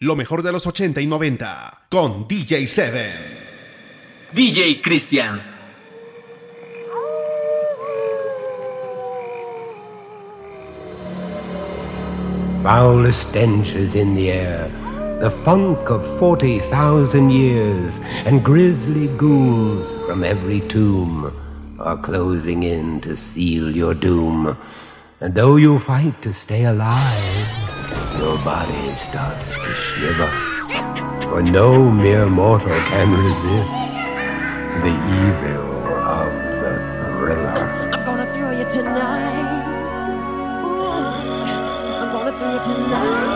Lo mejor de los 80 y 90 con DJ Seven. DJ Christian. Foul stenches in the air, the funk of 40,000 years, and grisly ghouls from every tomb are closing in to seal your doom. And though you fight to stay alive, your body starts to shiver. For no mere mortal can resist the evil of the thriller. I'm gonna throw you tonight. Ooh, I'm gonna throw you tonight.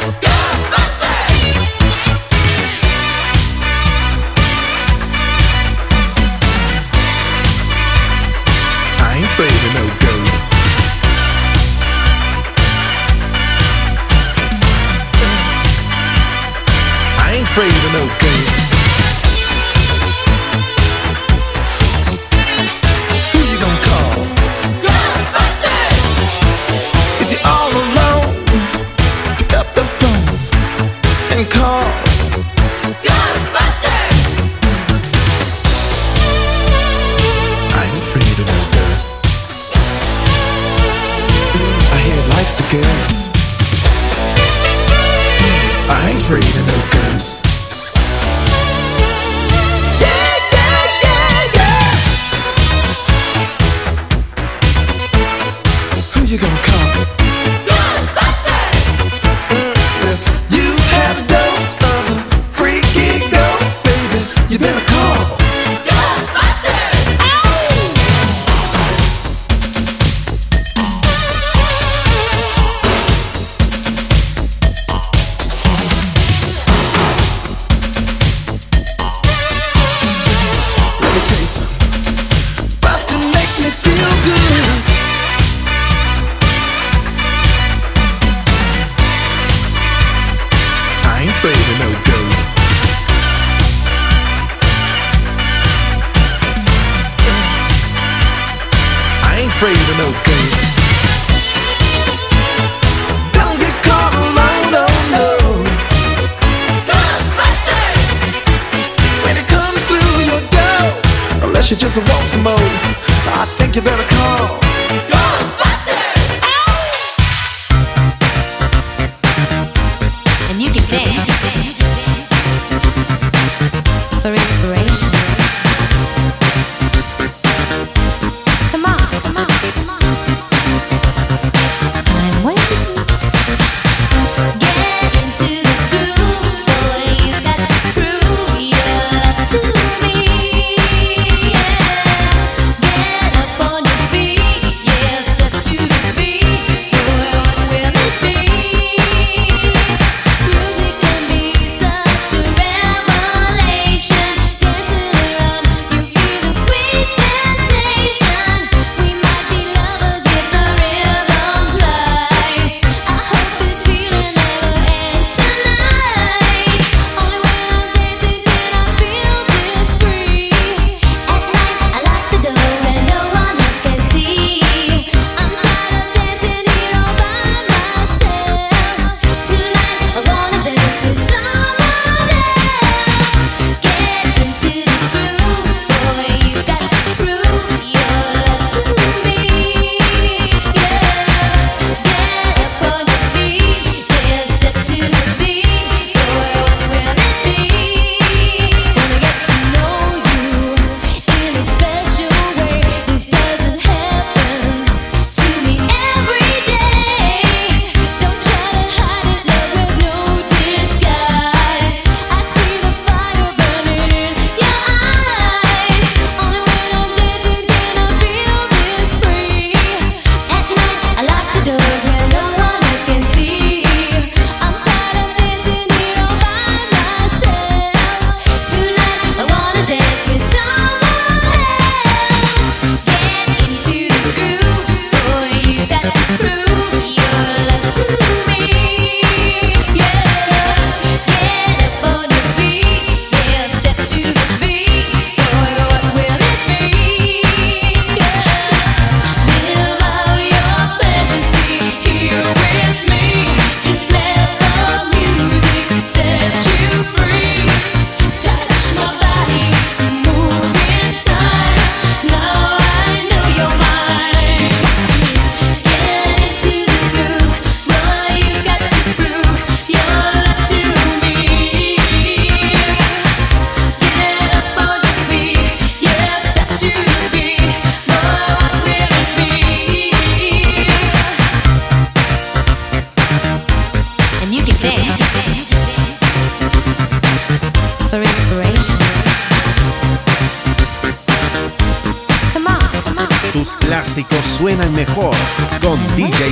Ghostbusters!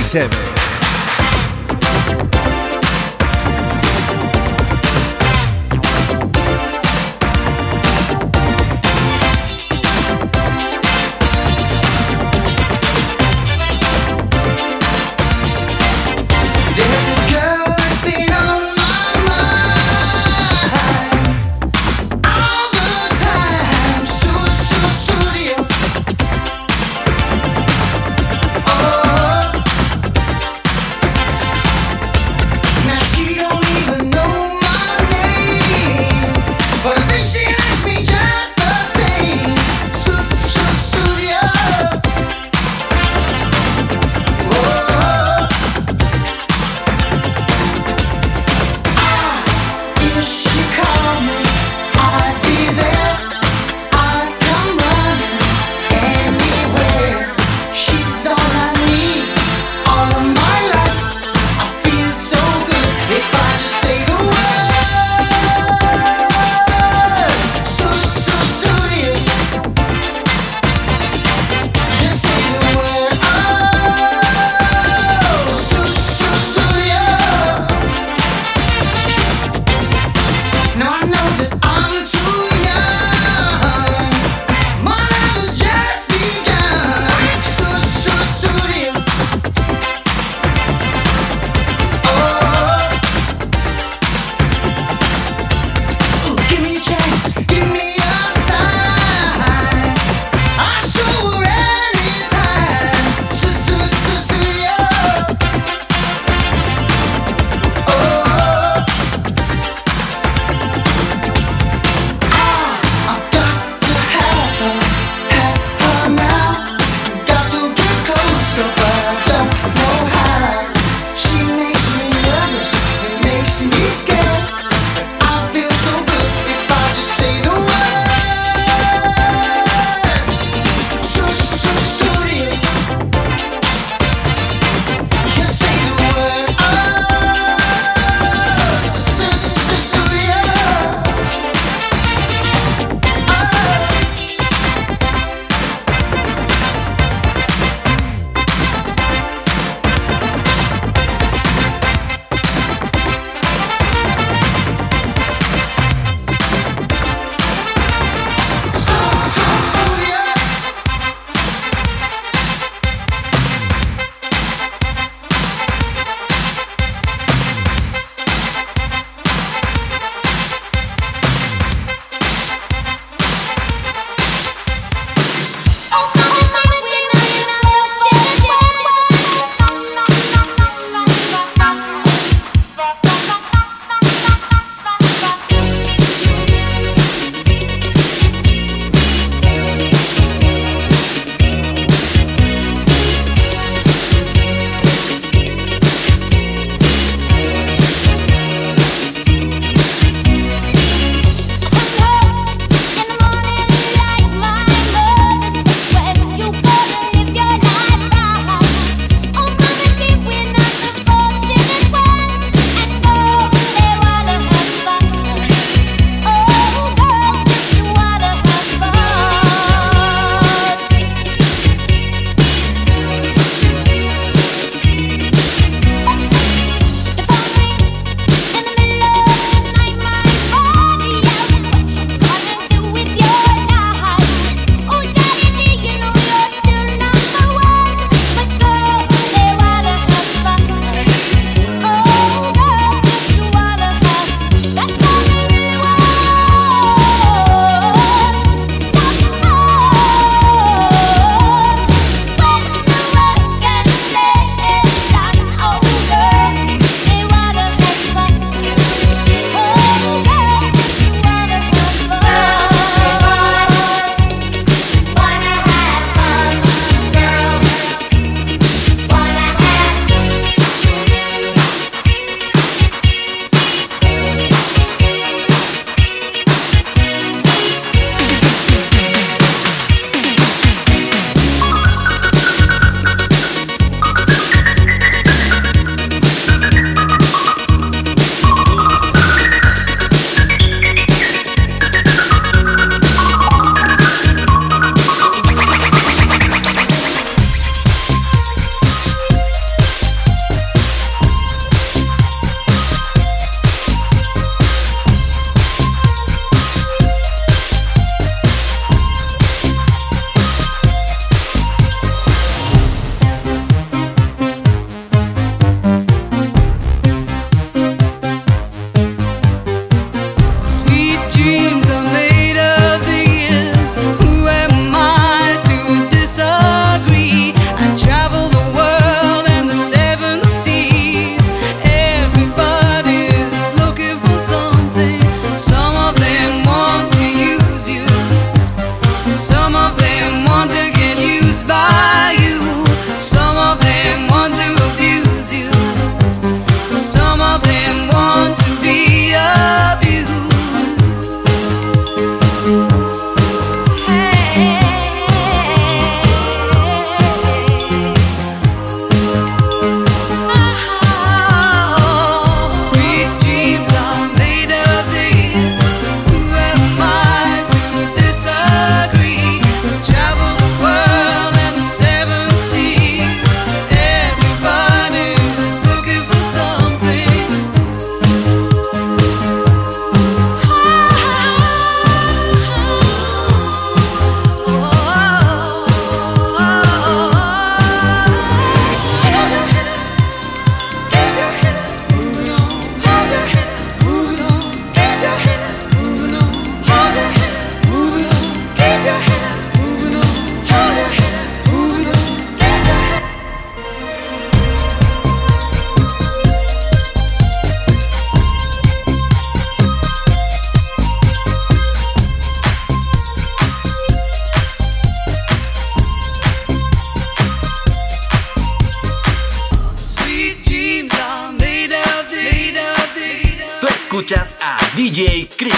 97.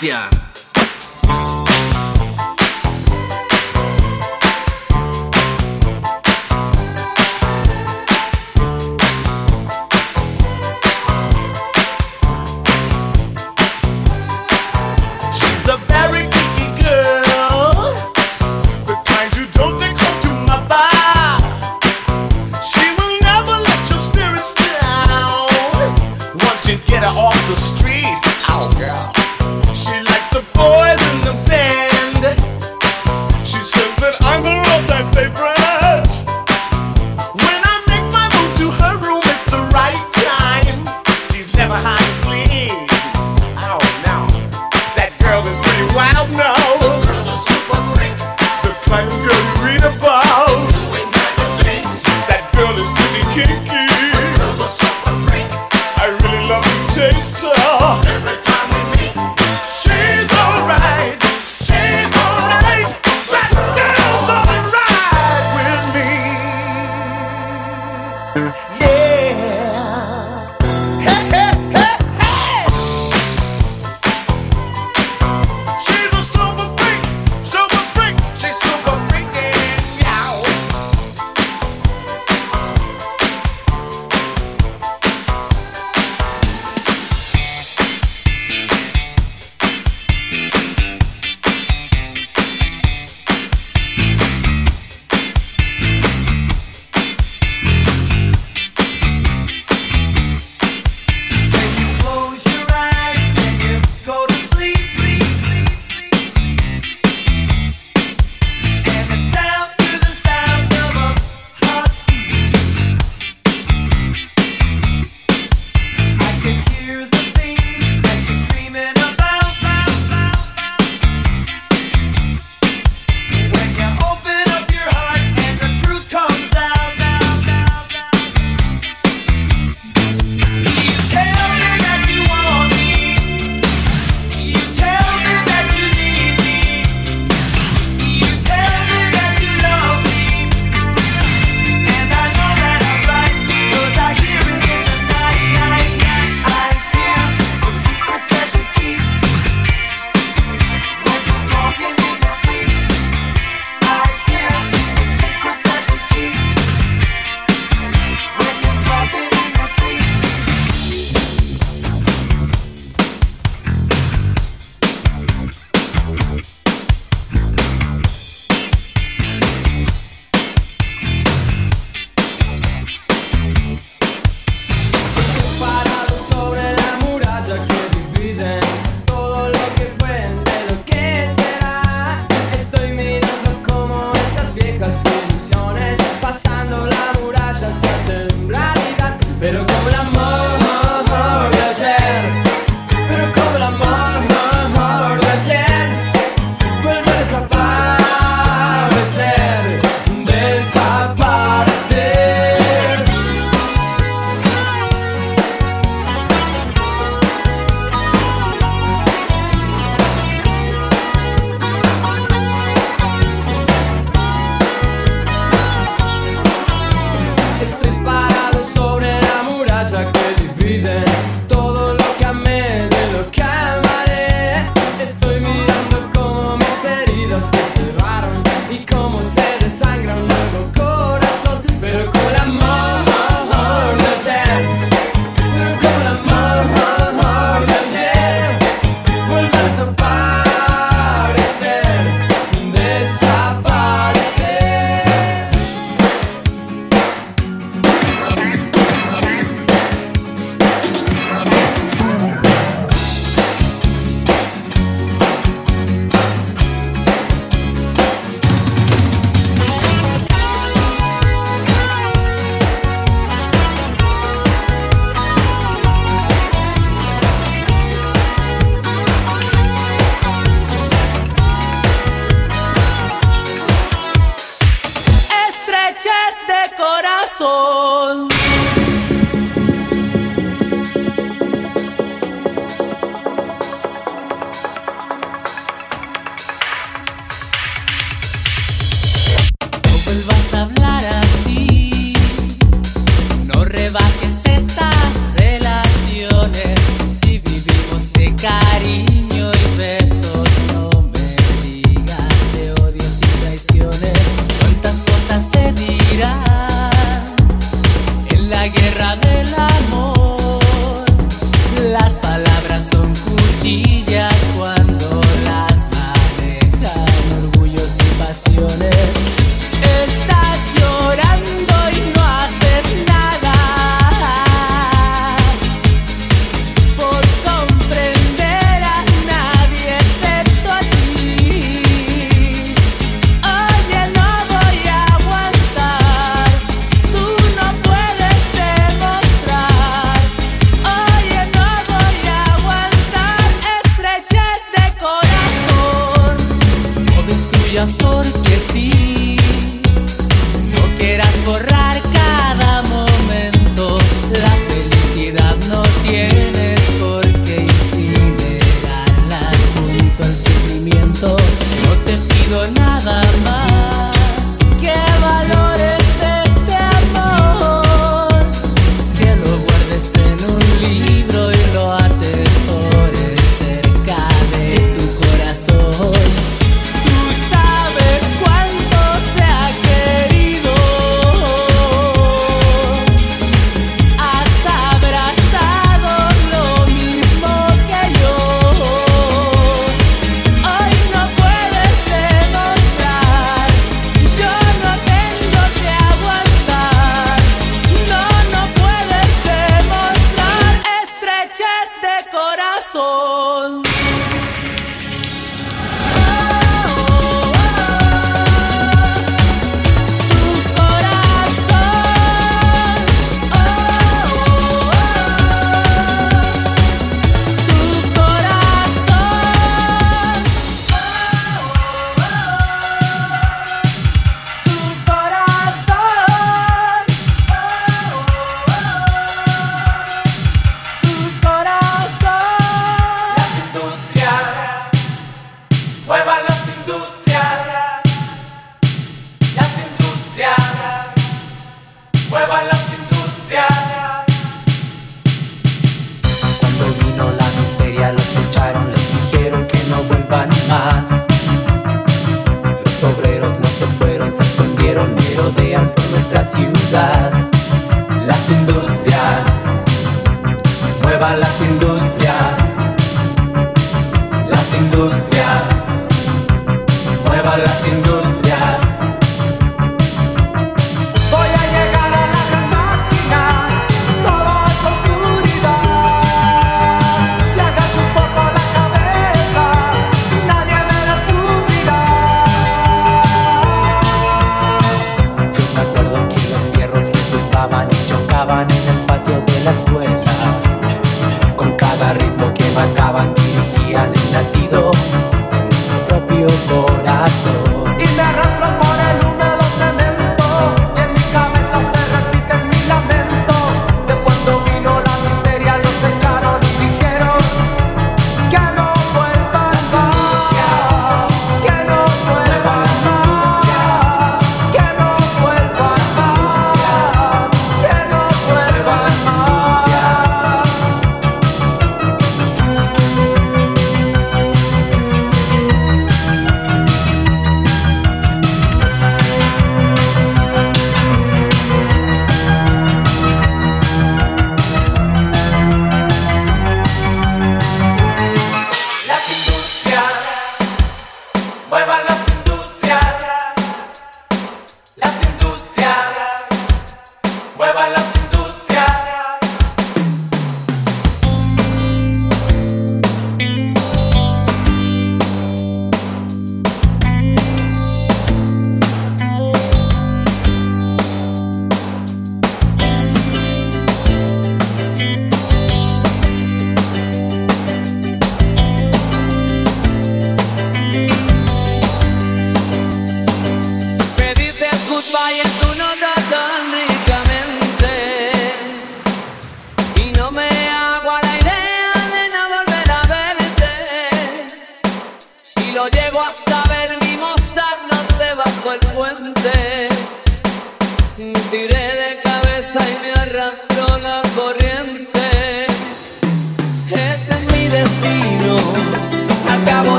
DJ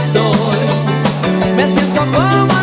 estoy. Me siento como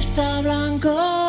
está blanco.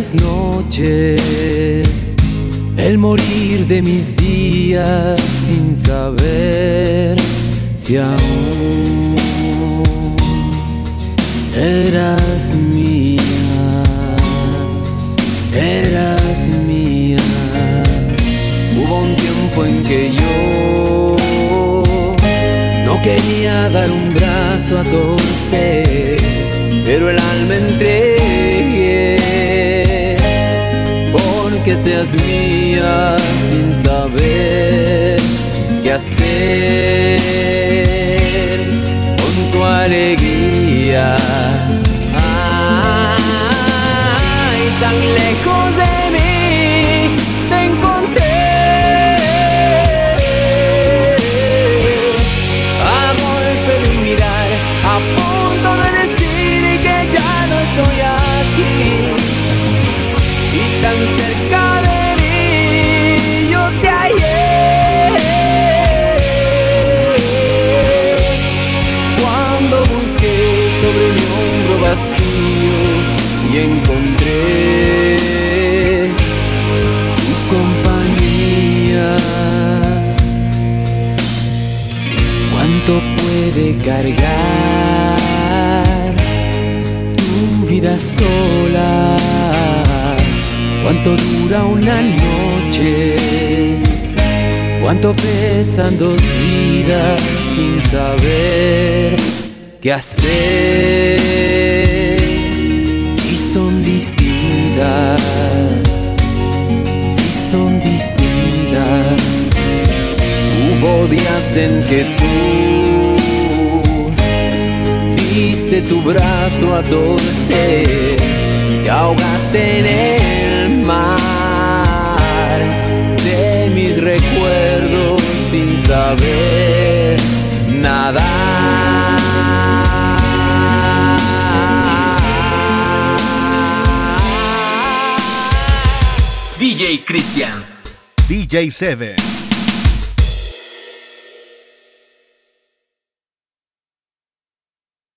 mis noches, el morir de mis días sin saber si aún eras mía, eras mía. Hubo un tiempo en que yo no quería dar un brazo a torcer, pero el alma entré que seas mía sin saber qué hacer con tu alegría. Ay, tan lejos. Cristo puede cargar tu vida sola. ¿Cuánto dura una noche? ¿Cuánto pesan dos vidas sin saber qué hacer? Si son distintas Hubo días en que tú diste tu brazo a torcer y ahogaste en el mar de mis recuerdos sin saber nadar. DJ Cristian. DJ Seven.